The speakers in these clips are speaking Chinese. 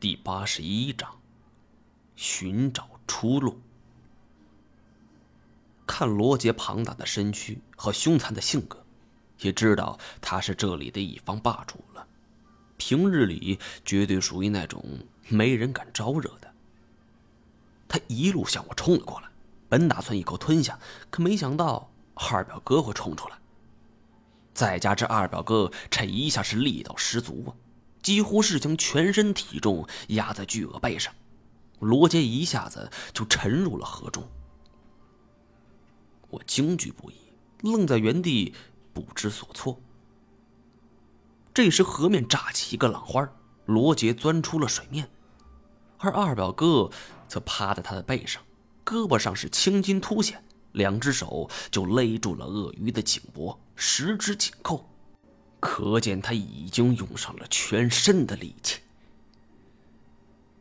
第八十一章：寻找出路。看罗杰庞大的身躯和凶残的性格，也知道他是这里的一方霸主了。平日里绝对属于那种没人敢招惹的。他一路向我冲了过来，本打算一口吞下，可没想到二表哥会冲出来。再加之二表哥这一下是力道十足啊！几乎是将全身体重压在巨鳄背上，罗杰一下子就沉入了河中。我惊惧不已，愣在原地不知所措。这时，河面炸起一个浪花，罗杰钻出了水面，而二表哥则趴在他的背上，胳膊上是青筋凸显，两只手就勒住了鳄鱼的颈脖，十指紧扣。可见他已经用上了全身的力气。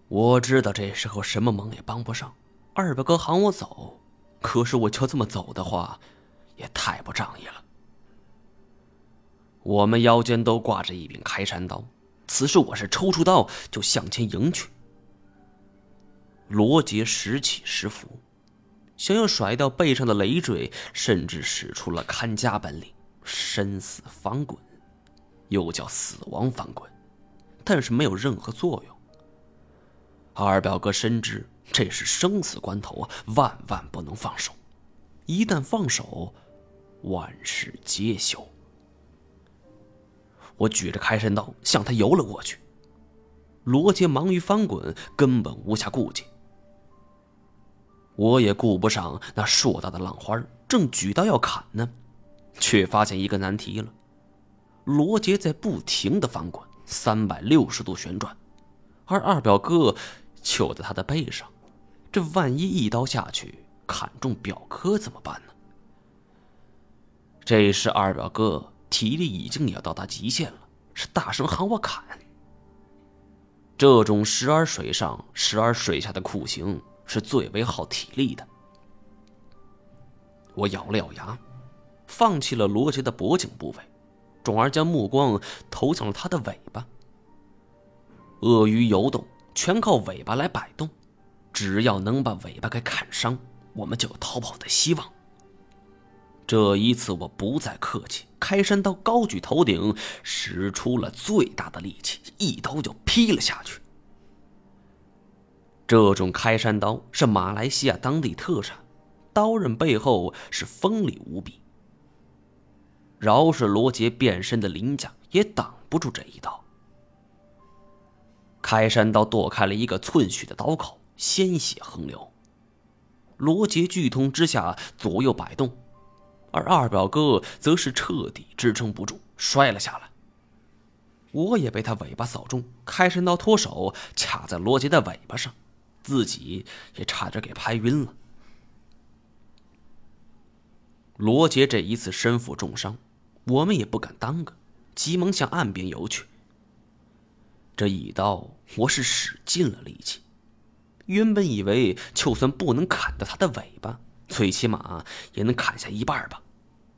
我知道这时候什么忙也帮不上，二表哥喊我走，可是我就这么走的话，也太不仗义了。我们腰间都挂着一柄开山刀，此时我是抽出刀就向前迎去。罗杰时起时伏，想要甩掉背上的累赘，甚至使出了看家本领——生死翻滚。又叫死亡翻滚，但是没有任何作用。二表哥深知这是生死关头啊，万万不能放手，一旦放手，万事皆休。我举着开山刀向他游了过去，罗杰忙于翻滚，根本无暇顾及。我也顾不上那硕大的浪花，正举刀要砍呢，却发现一个难题了。罗杰在不停的翻滚，三百六十度旋转，而二表哥就在他的背上。这万一一刀下去砍中表哥怎么办呢？这时二表哥体力已经要到达极限了，是大声喊我砍。这种时而水上时而水下的酷刑是最为耗体力的。我咬了咬牙，放弃了罗杰的脖颈部位。转而将目光投向了他的尾巴。鳄鱼游动，全靠尾巴来摆动，只要能把尾巴给砍伤，我们就有逃跑的希望。这一次我不再客气，开山刀高举头顶，使出了最大的力气，一刀就劈了下去。这种开山刀是马来西亚当地特产，刀刃背后是锋利无比。饶是罗杰变身的鳞甲也挡不住这一刀。开山刀剁开了一个寸许的刀口，鲜血横流。罗杰剧痛之下左右摆动，而二表哥则是彻底支撑不住，摔了下来。我也被他尾巴扫中，开山刀脱手卡在罗杰的尾巴上，自己也差点给拍晕了。罗杰这一次身负重伤。我们也不敢耽搁，急忙向岸边游去。这一刀，我是使尽了力气。原本以为就算不能砍到他的尾巴，最起码也能砍下一半吧，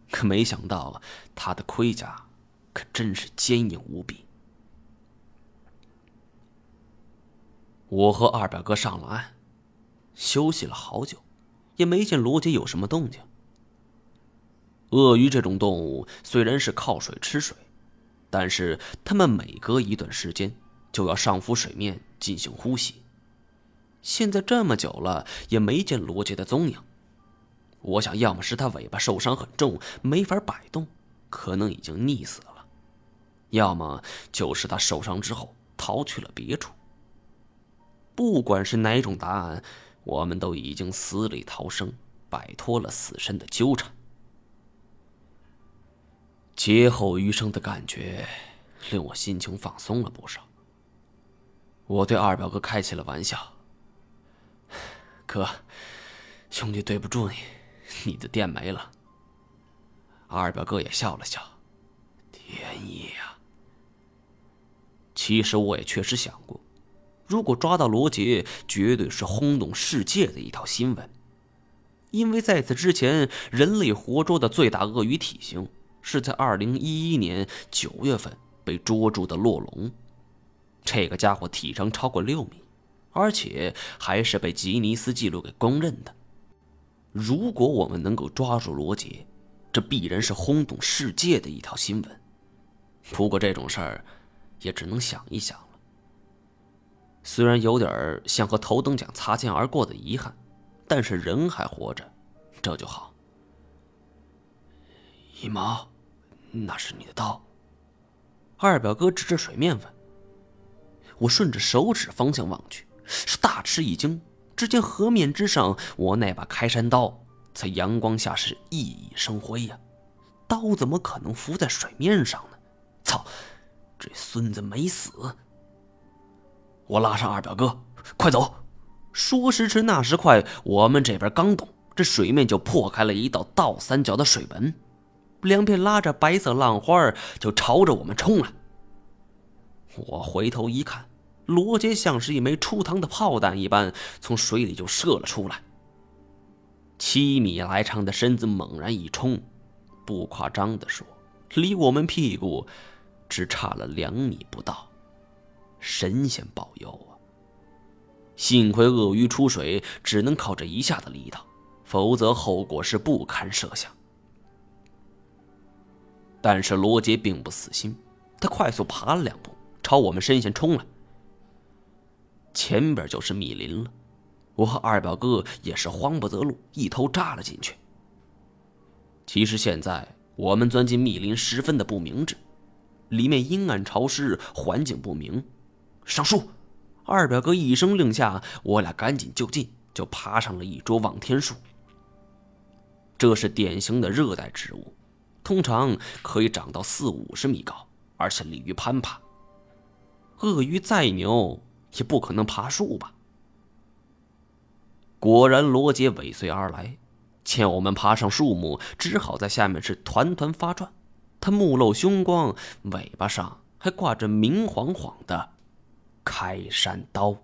可没想到他的盔甲可真是坚硬无比。我和二表哥上了岸，休息了好久，也没见罗杰有什么动静。鳄鱼这种动物虽然是靠水吃水，但是它们每隔一段时间就要上浮水面进行呼吸。现在这么久了也没见罗杰的踪影，我想要么是他尾巴受伤很重没法摆动，可能已经溺死了；要么就是他受伤之后逃去了别处。不管是哪种答案，我们都已经死里逃生，摆脱了死神的纠缠。劫后余生的感觉，令我心情放松了不少。我对二表哥开起了玩笑：“哥，兄弟对不住你，你的店没了。”二表哥也笑了笑：“天意呀。”其实我也确实想过，如果抓到罗杰，绝对是轰动世界的一条新闻，因为在此之前，人类活捉的最大鳄鱼体型。是在二零一一年九月份被捉住的洛龙，这个家伙体长超过六米，而且还是被吉尼斯纪录给公认的。如果我们能够抓住罗杰，这必然是轰动世界的一条新闻。不过这种事儿，也只能想一想了。虽然有点像和头等奖擦肩而过的遗憾，但是人还活着，这就好。一毛，那是你的刀。二表哥指着水面问。我顺着手指方向望去，是大吃一惊。只见河面之上，我那把开山刀在阳光下是熠熠生辉呀！刀怎么可能浮在水面上呢？操！这孙子没死！我拉上二表哥，快走！说时迟，那时快，我们这边刚动，这水面就破开了一道倒三角的水纹，两片拉着白色浪花就朝着我们冲来。我回头一看。罗杰像是一枚出膛的炮弹一般，从水里就射了出来。七米来长的身子猛然一冲，不夸张的说，离我们屁股只差了两米不到。神仙保佑啊！幸亏鳄鱼出水只能靠这一下的力道，否则后果是不堪设想。但是罗杰并不死心，他快速爬了两步，朝我们身前冲来。前边就是密林了，我和二表哥也是慌不择路，一头扎了进去。其实现在我们钻进密林十分的不明智，里面阴暗潮湿，环境不明。上树！二表哥一声令下，我俩赶紧就近，就爬上了一株望天树。这是典型的热带植物，通常可以长到四五十米高，而且利于攀爬。鳄鱼再牛。也不可能爬树吧？果然，罗杰尾随而来，见我们爬上树木，只好在下面是团团发转。他目露凶光，尾巴上还挂着明晃晃的开山刀。